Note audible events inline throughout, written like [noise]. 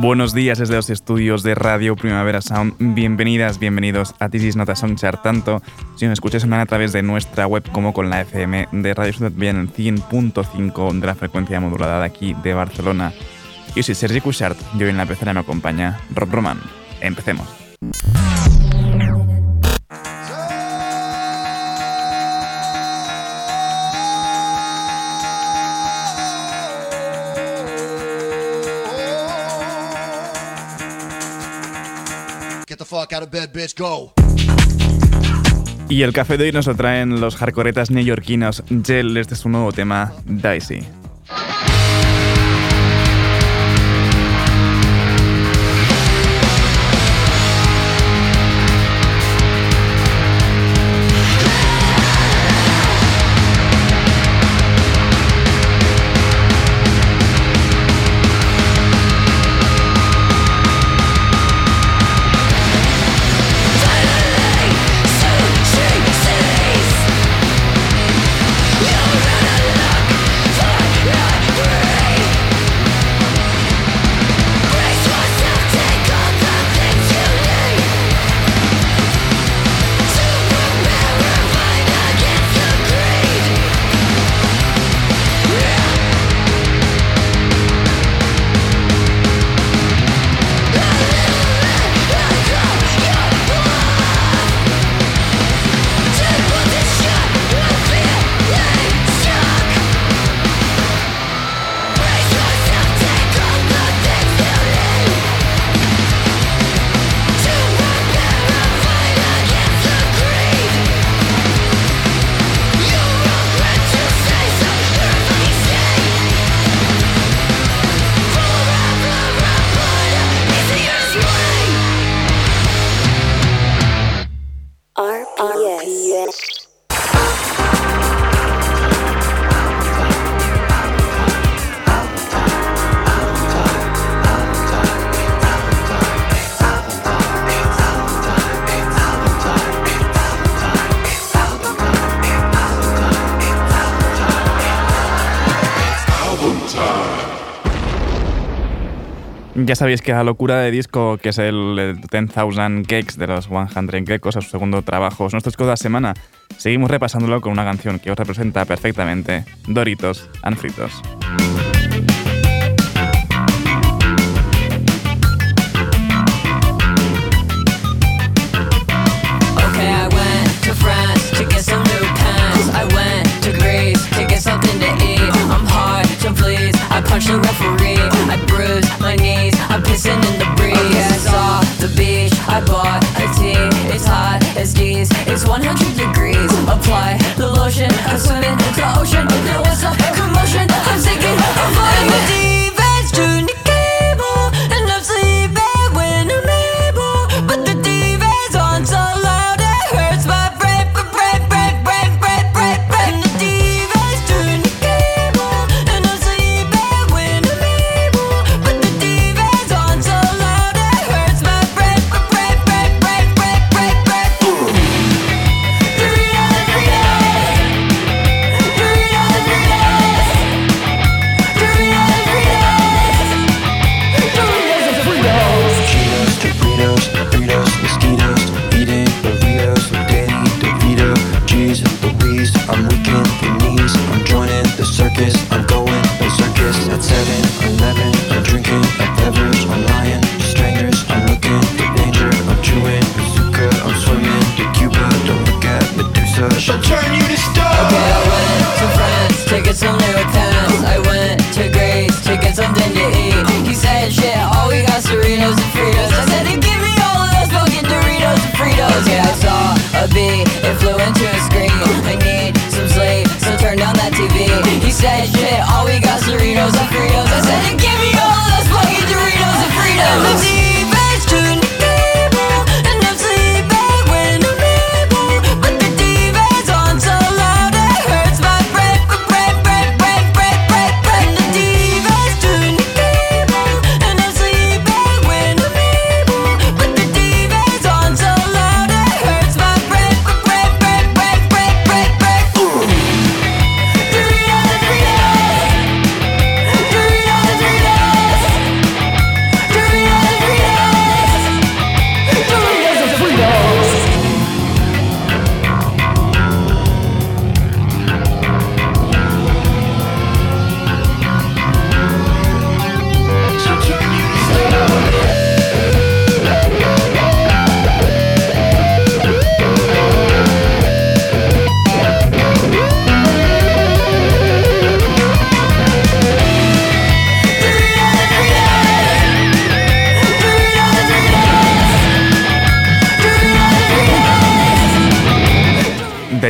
Buenos días desde los estudios de Radio Primavera Sound. Bienvenidas, bienvenidos a This is Not tanto si nos escucháis a través de nuestra web como con la FM de Radio Ciudad bien en 100.5 de la frecuencia modulada de aquí de Barcelona. Yo soy Sergi Cushart y hoy en la pecera me acompaña Rob Roman. Empecemos. Y el café de hoy nos lo traen los hardcoretas neoyorquinos Gel desde su nuevo tema, Dicey. Ya sabéis que la locura de disco, que es el 10,000 Cakes de los 100 Geckos, a su segundo trabajo, es nuestro disco de la semana. Seguimos repasándolo con una canción que os representa perfectamente, Doritos and Fritos.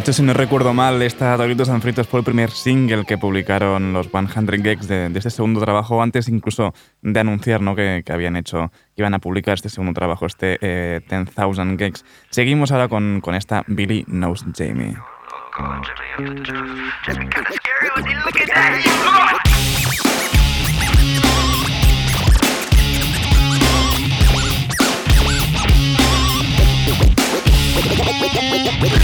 Hecho, si no recuerdo mal, esta Doritos and Fritos fue el primer single que publicaron los 100 Geeks de, de este segundo trabajo, antes incluso de anunciar ¿no? que, habían hecho, que iban a publicar este segundo trabajo, este eh, 10,000 Geeks. Seguimos ahora con, con esta Billy Knows Jamie.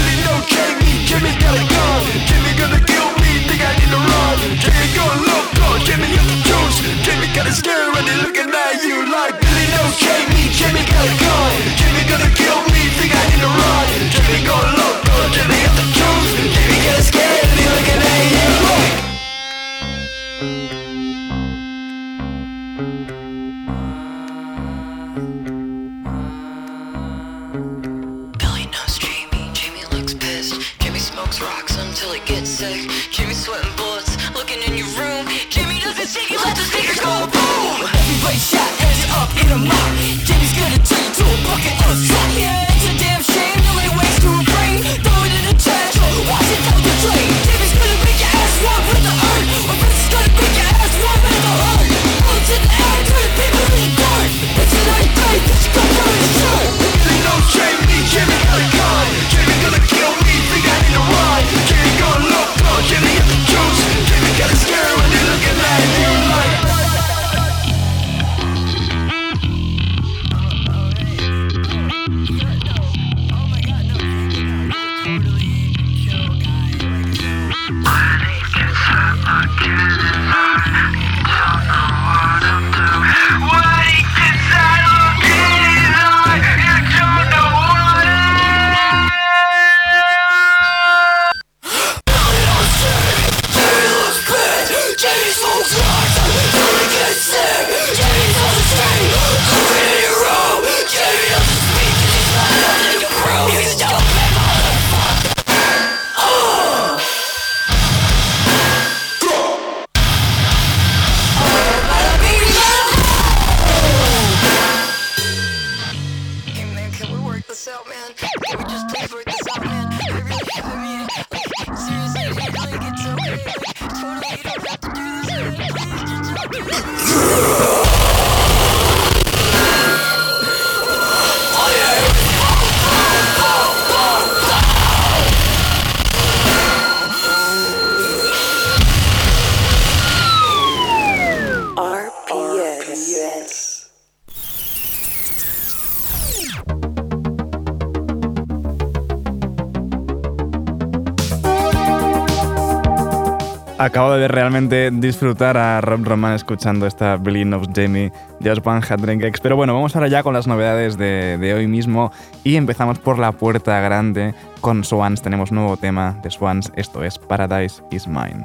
[laughs] Jamie, Jimmy got a gun Jimmy gonna kill me, think I need to run Jimmy go loco, Jimmy hit the juice Jimmy got a scare and looking at you like Billy no Jamie, Jimmy got a gun Jimmy gonna kill me, think I need to run Jimmy go loco, Jimmy hit the juice Jimmy got a scare and looking at you like sick. Keep me sweating bullets, looking in your room. Give me nothing shaking, let the Acabo de realmente disfrutar a Rob Roman escuchando esta Billy of Jamie de One Hundred Geeks. Pero bueno, vamos ahora ya con las novedades de, de hoy mismo y empezamos por la puerta grande con Swans. Tenemos nuevo tema de Swans, esto es Paradise is Mine.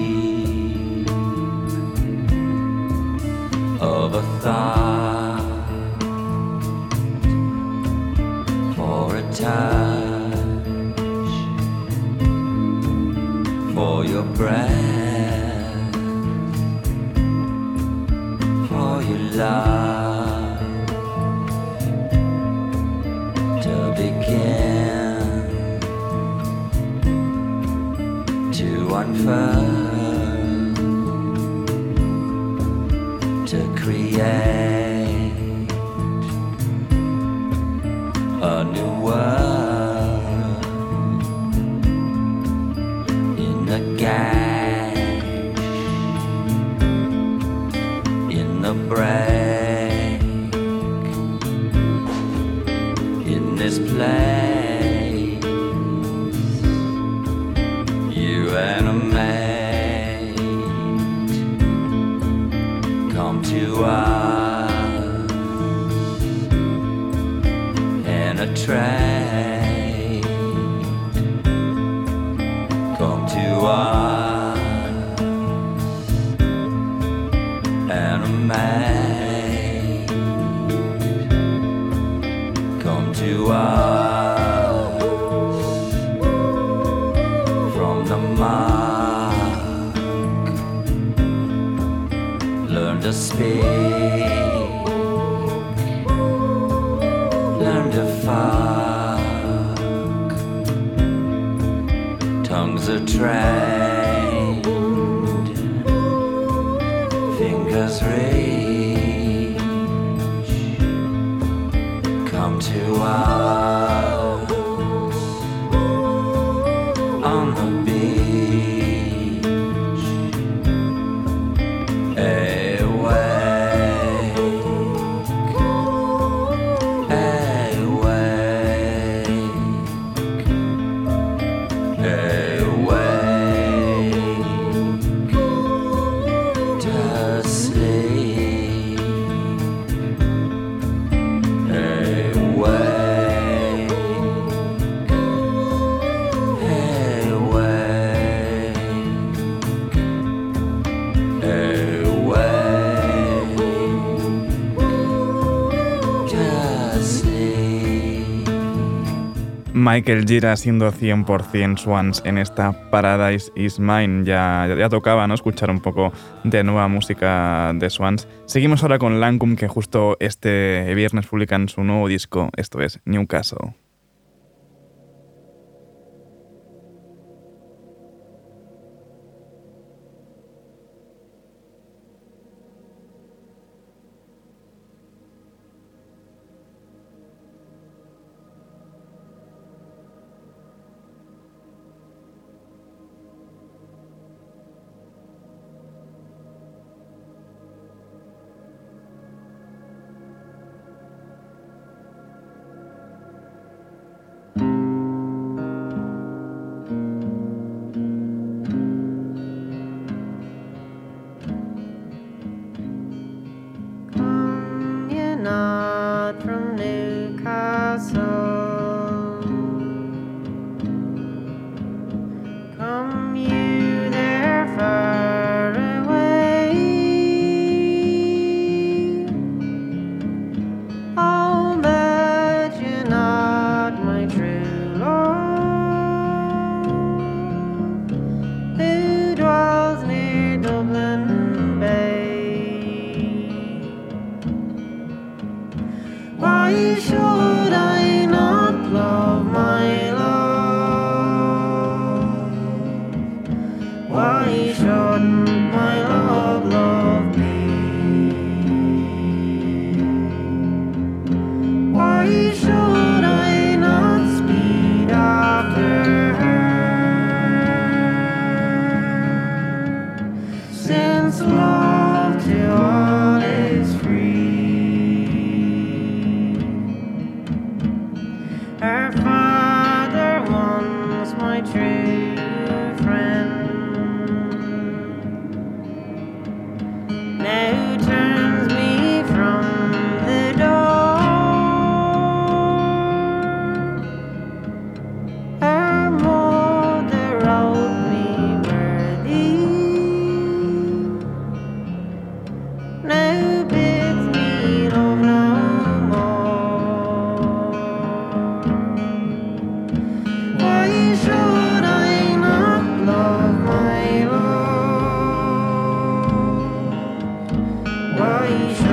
for a touch, for your breath, to speak, learn to fuck. Tongues are trained, fingers reach. Come to us Michael Gira siendo 100% Swans en esta Paradise is Mine. Ya, ya tocaba ¿no? escuchar un poco de nueva música de Swans. Seguimos ahora con Lancum, que justo este viernes publican su nuevo disco, esto es Newcastle. my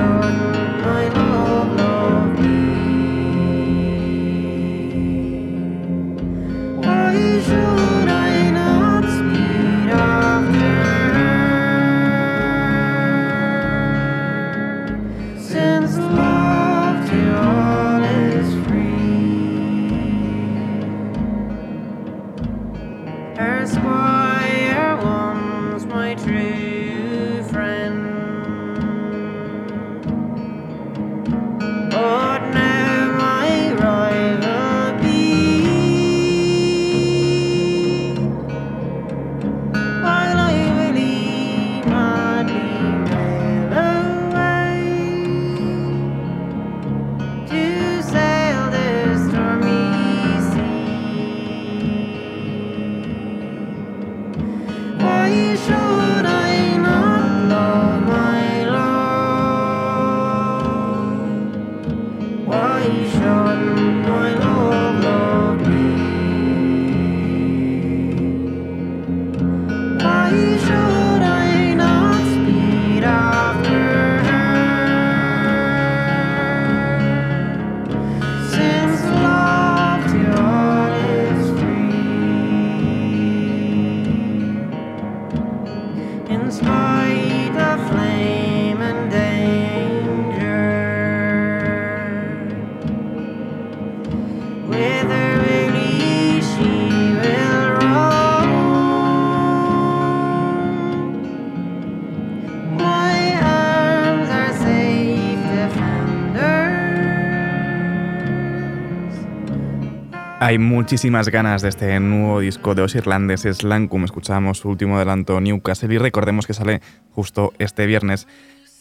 Hay muchísimas ganas de este nuevo disco de los irlandeses Lancum. Escuchamos su último adelanto Newcastle y recordemos que sale justo este viernes.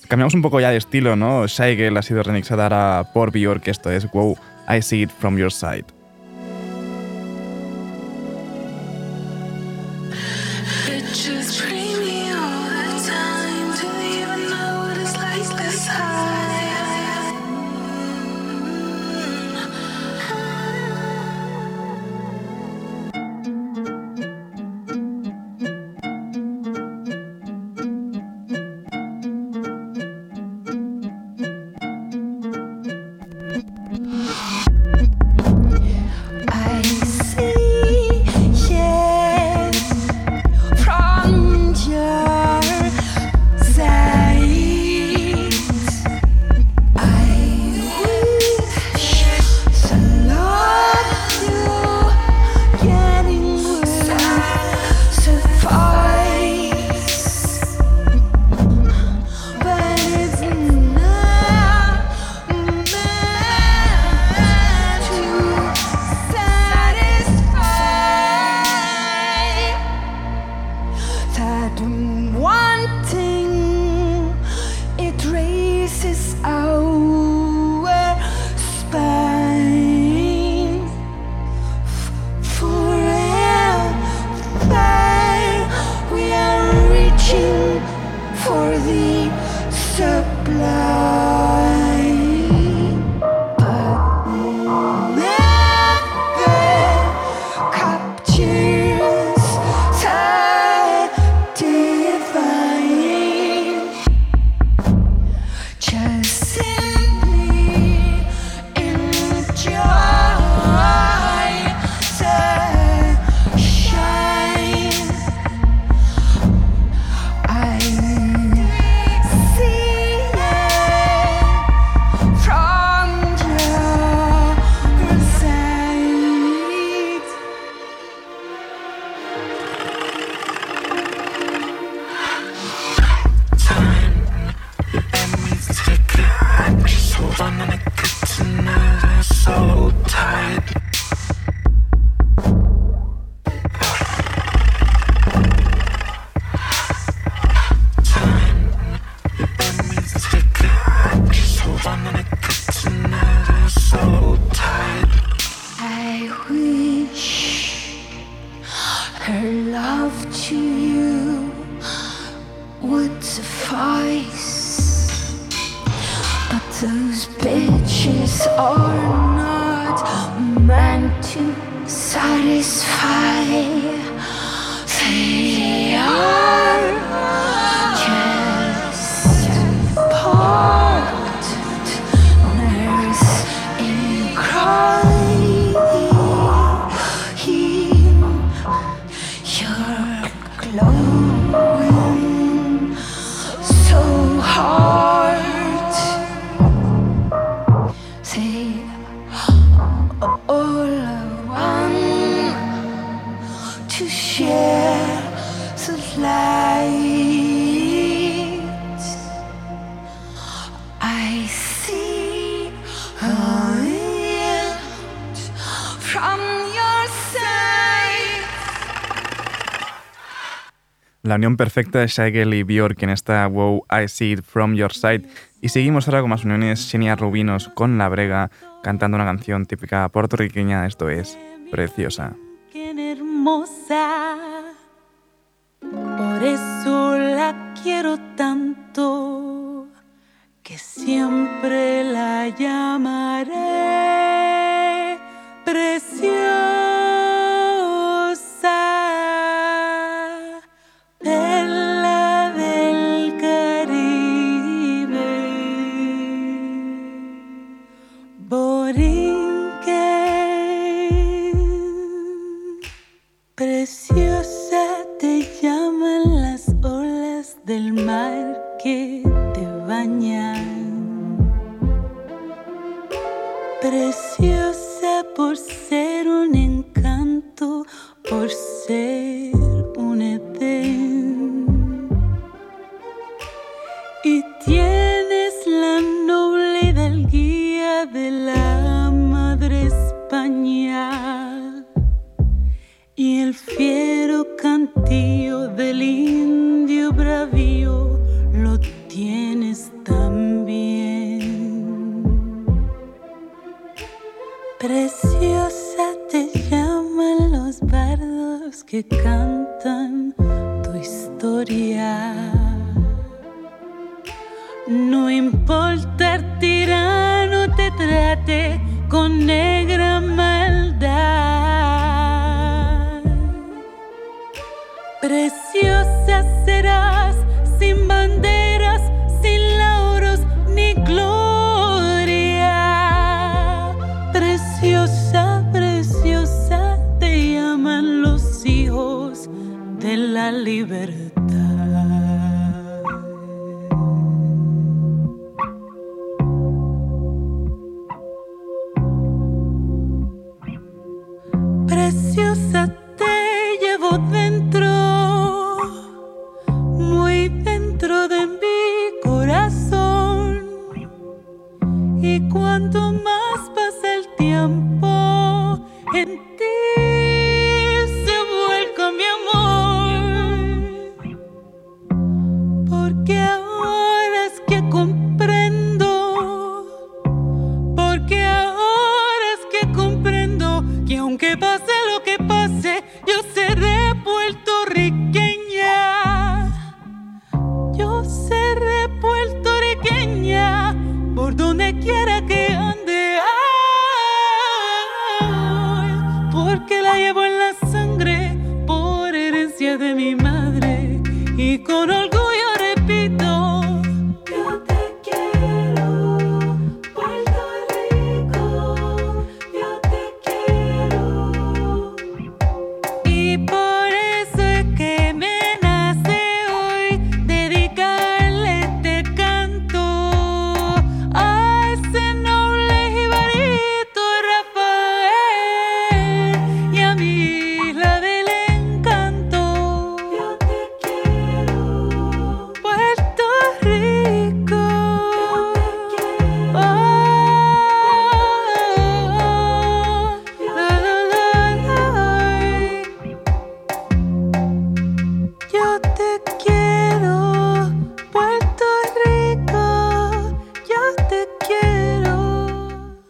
Cambiamos un poco ya de estilo, ¿no? Girl ha sido remixada ahora por Bjork, esto es Wow, I See It From Your Side. Unión perfecta de Shagel y Bjork en esta Wow, I See It From Your Side. Y seguimos ahora con más uniones Xenia Rubinos con La Brega cantando una canción típica puertorriqueña, esto es Preciosa. Qué hermosa. Por eso quiero tanto que siempre la llamaré que cantan tu historia. No importa el tirano te trate con negra mano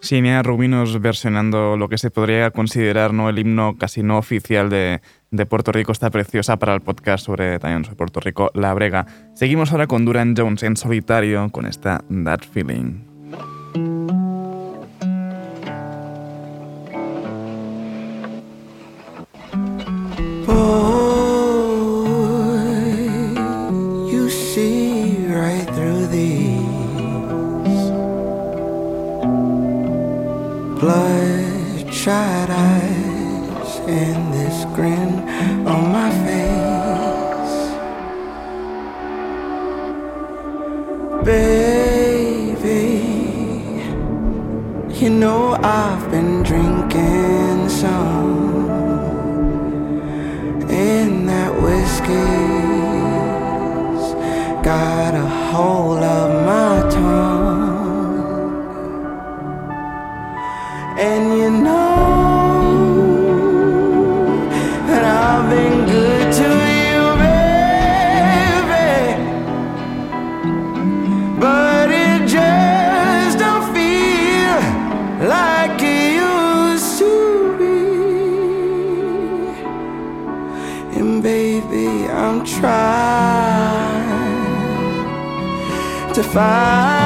Sí, Rubinos versionando lo que se podría considerar ¿no? el himno casi no oficial de, de Puerto Rico, está preciosa para el podcast sobre también sobre Puerto Rico, La Brega. Seguimos ahora con Duran Jones en solitario con esta That Feeling. Oh, bloodshot eyes and this grin on my face. Baby, you know I've been if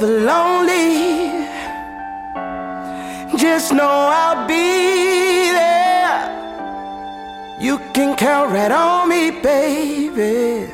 ever lonely, just know I'll be there. You can count right on me, baby.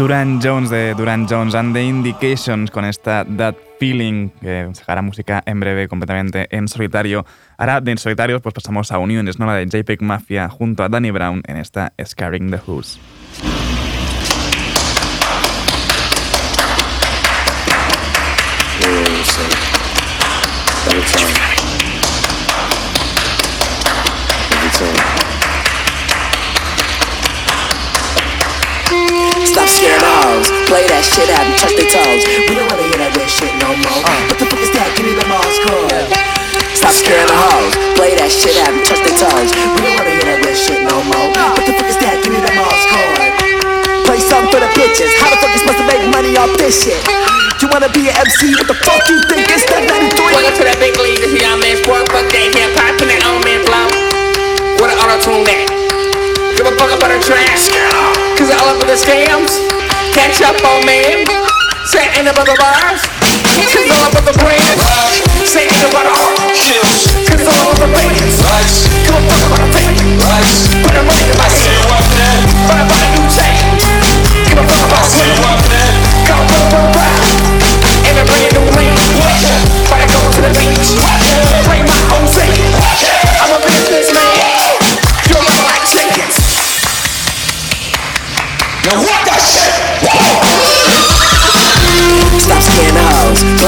Duran Jones de Duran Jones and the Indications con esta That Feeling que sacará música en breve completamente en solitario. Ahora de en solitarios pues pasamos a uniones, ¿no? La de JPEG Mafia junto a Danny Brown en esta Scaring the Who's. Play that shit out and touch their toes. We don't wanna hear that weird shit no more. Uh. What the fuck is that? Give me the Mars code. Stop scaring the hoes. Play that shit out and touch their toes. We don't wanna hear that weird shit no more. Uh. What the fuck is that? Give me the Mars code. Play something for the bitches. How the fuck you supposed to make money off this shit? You wanna be an MC? What the fuck you think it's that 93? Welcome to that big league, this young man sport, fuck that hip hop and that old man flow. What an auto tune that. Give a fuck about the trash. Cause all up with the scams. Catch up on. Say ain't about the bars. Cause all with the. Say ain't about the art. Cause all with the. Give a fuck about the fame. Put the money in my hand. Buy a new chain. Give a fuck about swing. Go, go, go, ride. And a brand new lane. Gotta go to the beach. Bring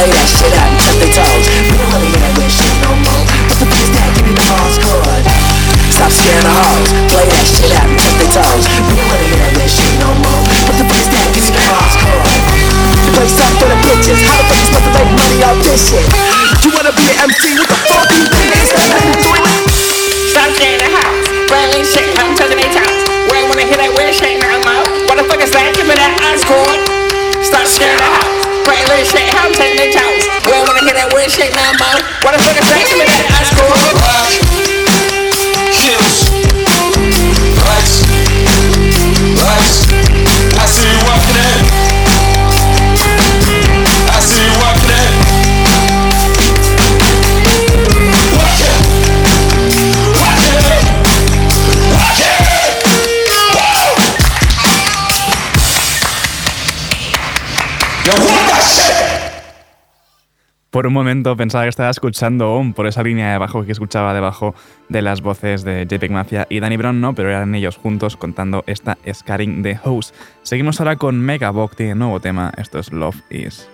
Play that shit out and touch their toes. We don't wanna hear that shit no more. What the is that? Give me the Mars code. Stop scaring the hoes. Play that shit out and touch their toes. We don't wanna hear that shit no more. What the is that? Give me the Mars code. Play something for the bitches. How the fuck you supposed to make money off this shit? You wanna be an MC? What the fuck you think that 93? Stop scaring the house. Railing shit, I'm touching their toes. We ain't wanna hear that weird shit no more. What the fuck is that? Give me that ice cord. Stop scaring the house. Railing shit, I'm taking their toes. We ain't wanna hear that weird shit no more. What the fuck is that? Give me that ice cord. Por un momento pensaba que estaba escuchando OM por esa línea de bajo que escuchaba debajo de las voces de JPEG Mafia y Danny Brown, no, pero eran ellos juntos contando esta Scaring the House. Seguimos ahora con Megabok, tiene nuevo tema, esto es Love Is.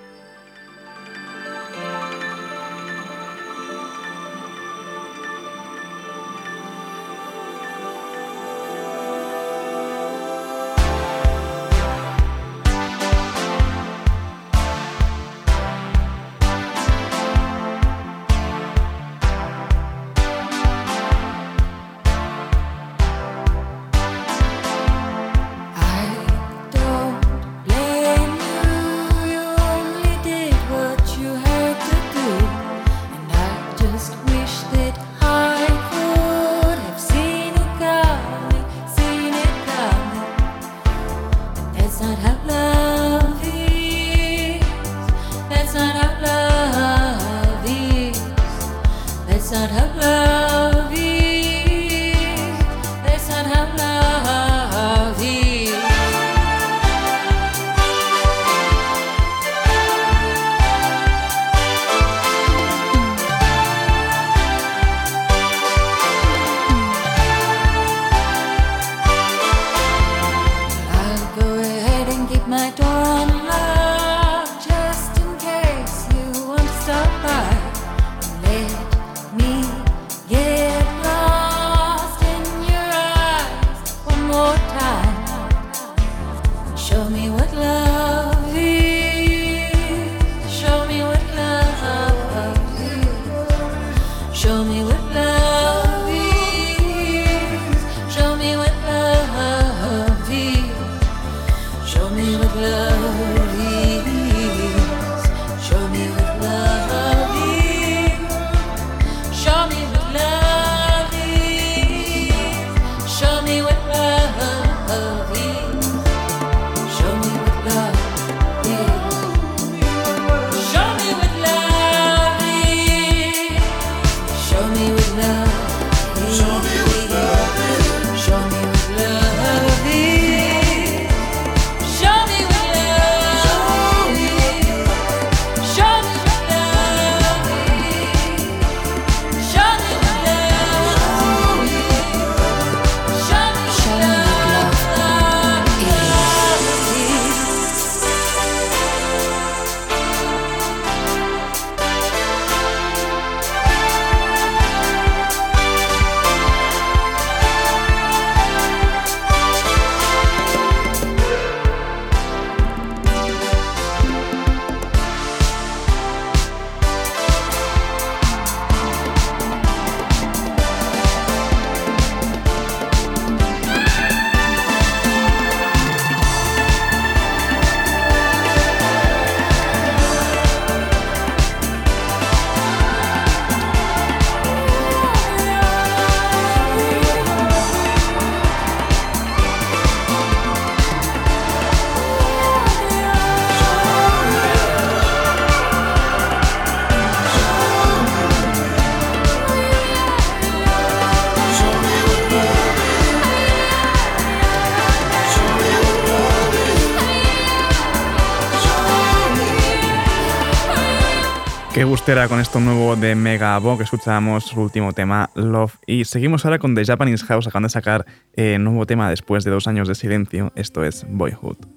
Qué gustera con esto nuevo de Megabo que escuchábamos su último tema, Love. Y seguimos ahora con The Japanese House, acaban de sacar eh, nuevo tema después de dos años de silencio, esto es Boyhood.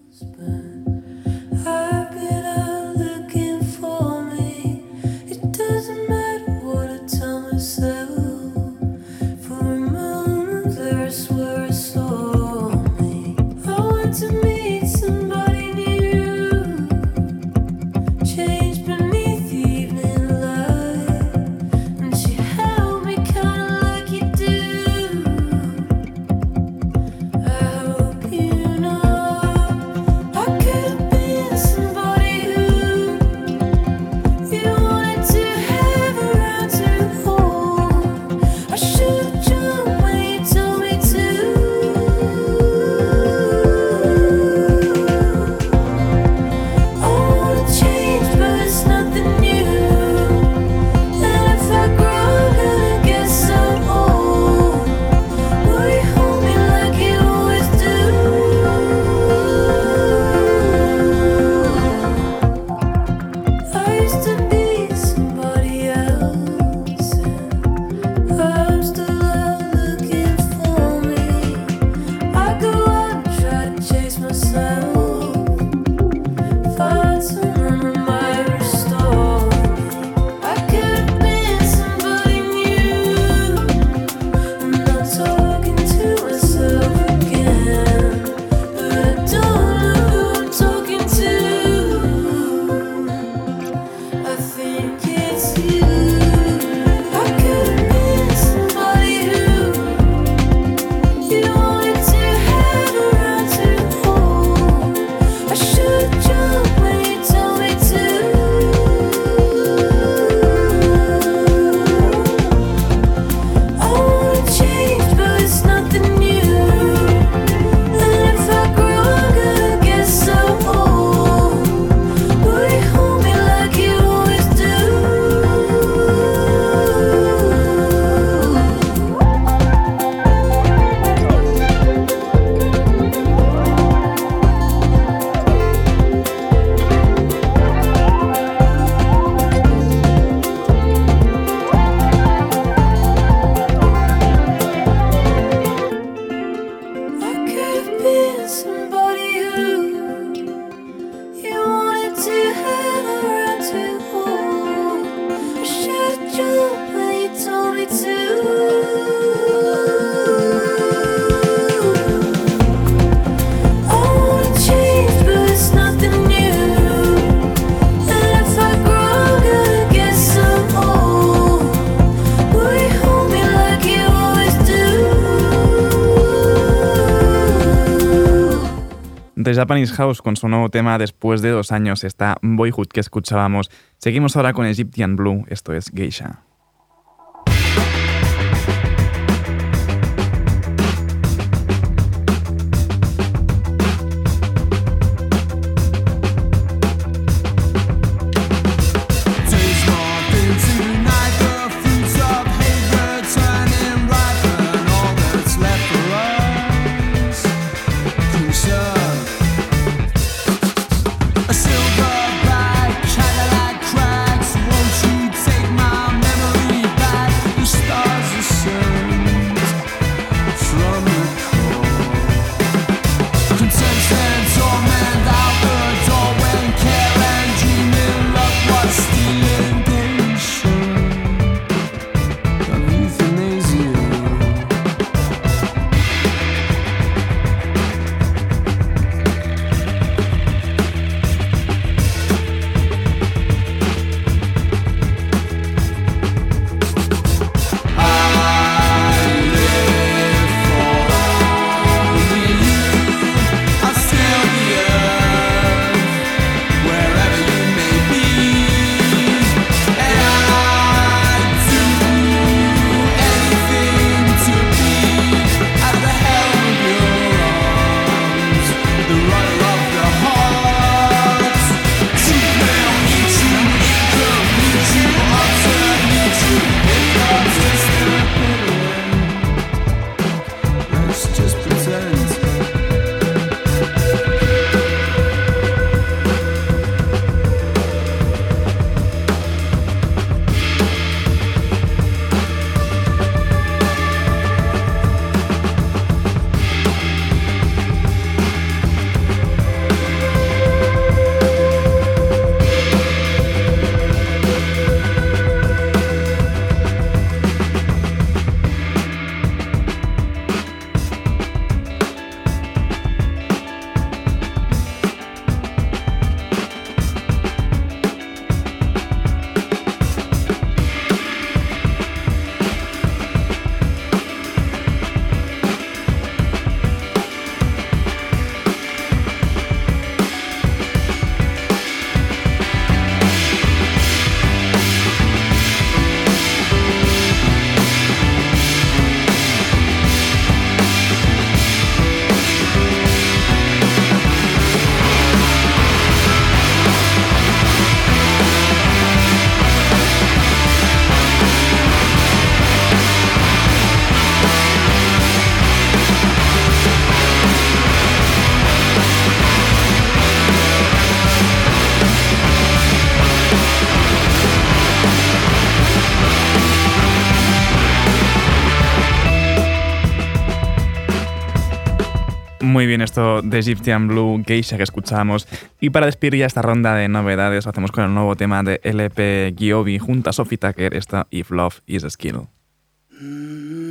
Japanese House con su nuevo tema después de dos años está Boyhood que escuchábamos. Seguimos ahora con Egyptian Blue, esto es Geisha. de Egyptian Blue Geisha que escuchamos. Y para despedir ya esta ronda de novedades, hacemos con el nuevo tema de LP Giovi junto a Sophie Tucker, esta If Love is a Skill. Mm.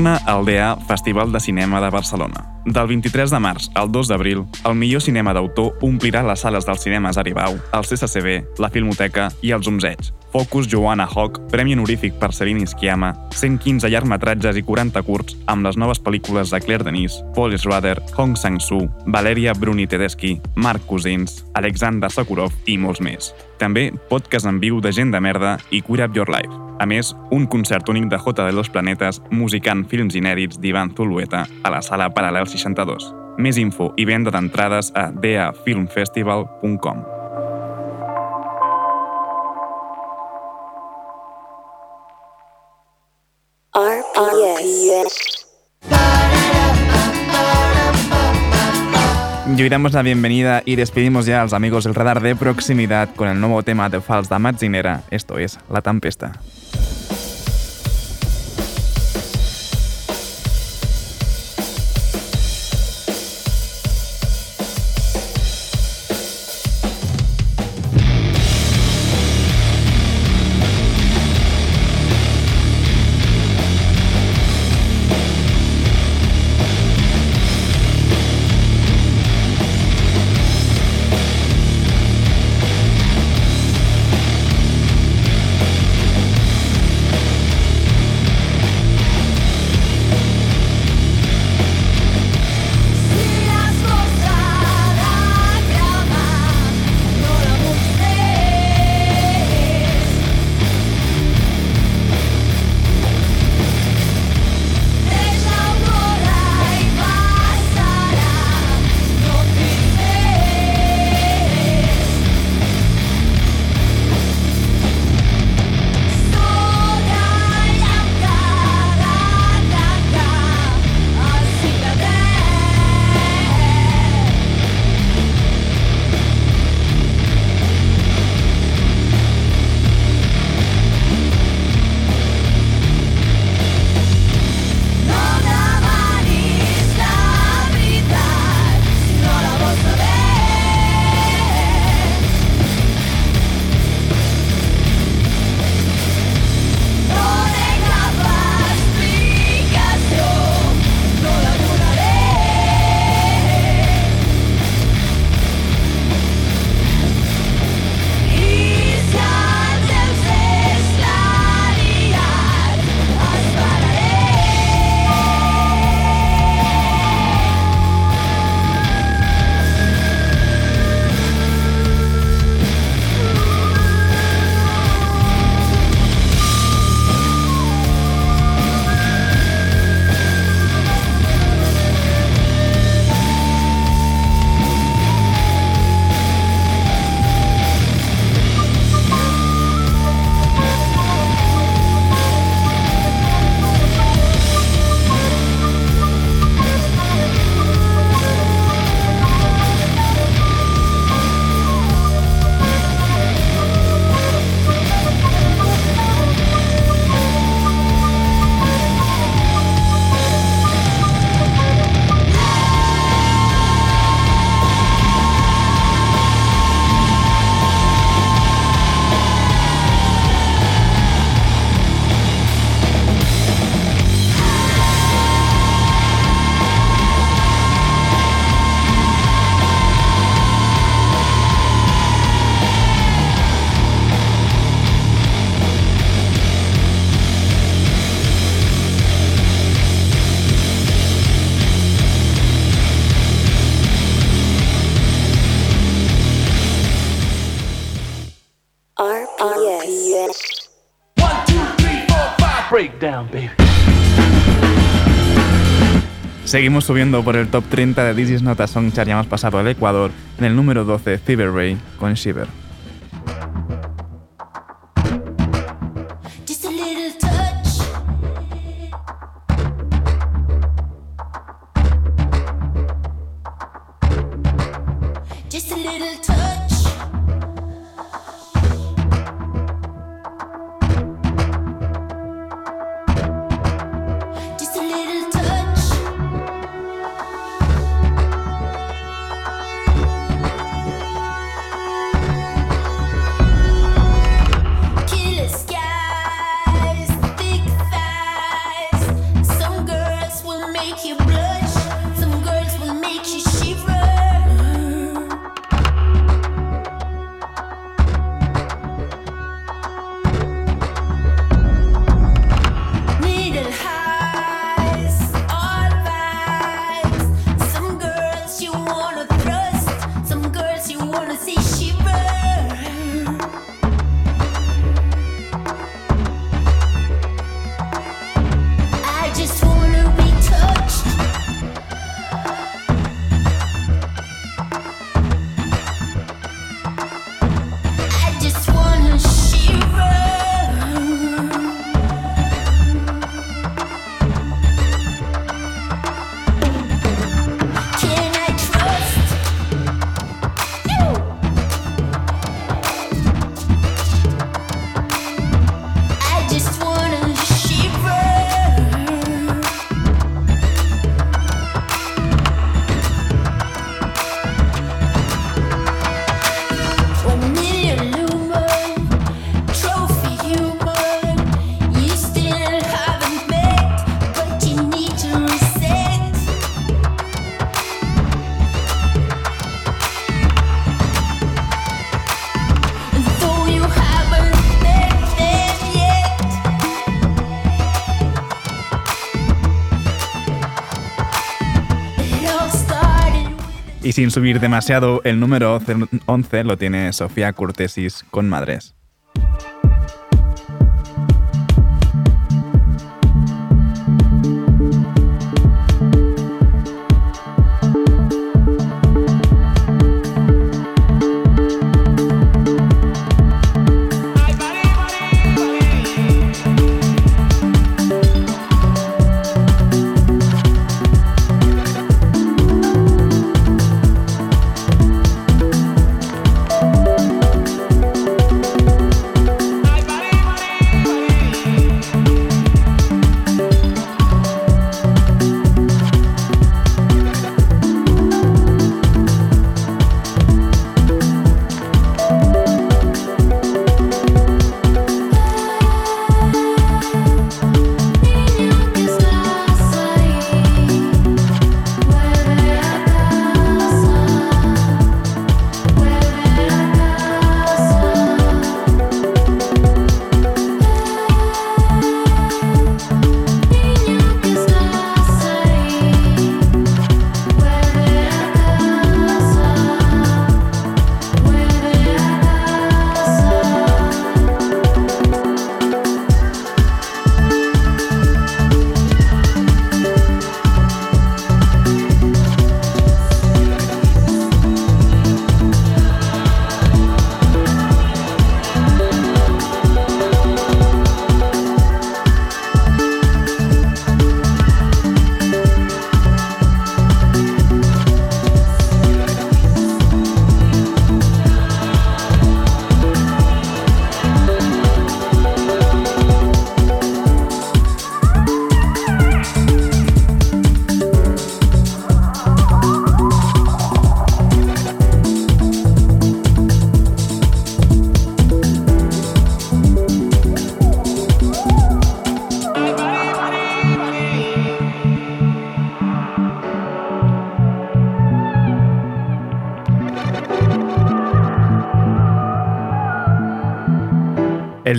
Torna al DA Festival de Cinema de Barcelona. Del 23 de març al 2 d'abril, el millor cinema d'autor omplirà les sales dels cinemes Aribau, el CCCB, la Filmoteca i els Umzeig. Focus Joanna Hawk, Premi Honorífic per Celine Sciamma, 115 llargmetratges i 40 curts amb les noves pel·lícules de Claire Denis, Paul Schrader, Hong Sang-soo, Valeria Bruni Tedeschi, Marc Cousins, Alexander Sokurov i molts més. També podcast en viu de gent de merda i Queer Up Your Life. A més, un concert únic de J de los Planetes musicant films inèdits d'Ivan Zulueta a la sala Paral·lel 62. Més info i venda d'entrades a dafilmfestival.com. Y hoy damos la bienvenida y despedimos ya a los amigos del radar de proximidad con el nuevo tema de Fals de Matzinera, esto es La Tempesta. Breakdown, baby. Seguimos subiendo por el top 30 de This Is Not a Song Chart. Hemos pasado al Ecuador. En el número 12, Fever Ray con Shiver. Sin subir demasiado, el número 11 lo tiene Sofía Curtesis con Madres.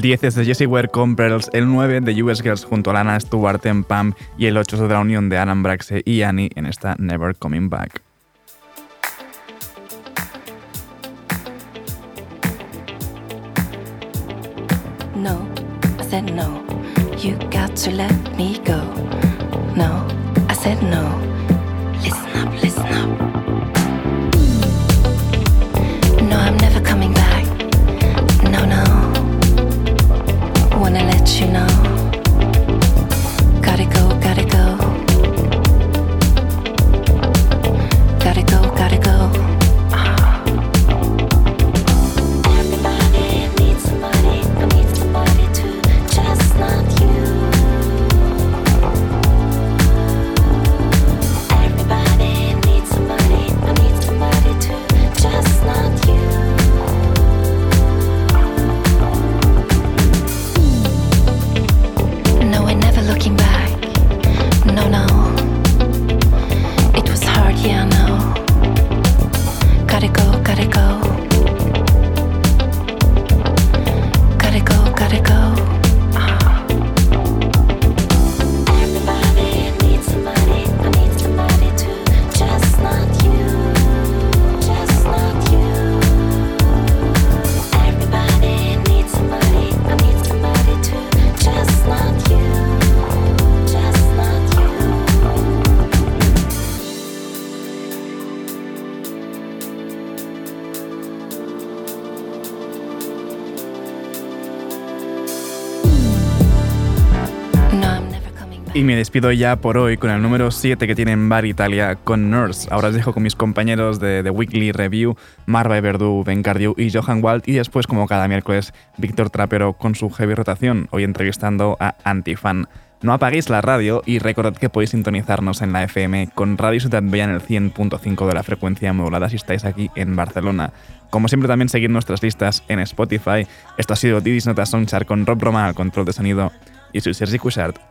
El 10 es de Jessie Ware con Pearls, el 9 de US Girls junto a Lana Stewart en Pam y el 8 es de la unión de Alan Braxe y Annie en esta Never Coming Back. Despido ya por hoy con el número 7 que tiene en Bar Italia con Nurse. Ahora os dejo con mis compañeros de The Weekly Review, Marva Verdú, Ben Cardiu y Johan Wald. Y después, como cada miércoles, Víctor Trapero con su heavy rotación, hoy entrevistando a Antifan. No apaguéis la radio y recordad que podéis sintonizarnos en la FM con Radio Ciudad Bella en el 100.5 de la frecuencia modulada si estáis aquí en Barcelona. Como siempre también seguid nuestras listas en Spotify. Esto ha sido Didis Nota Songchart con Rob Roma control de sonido. Y soy Sergi Cushart.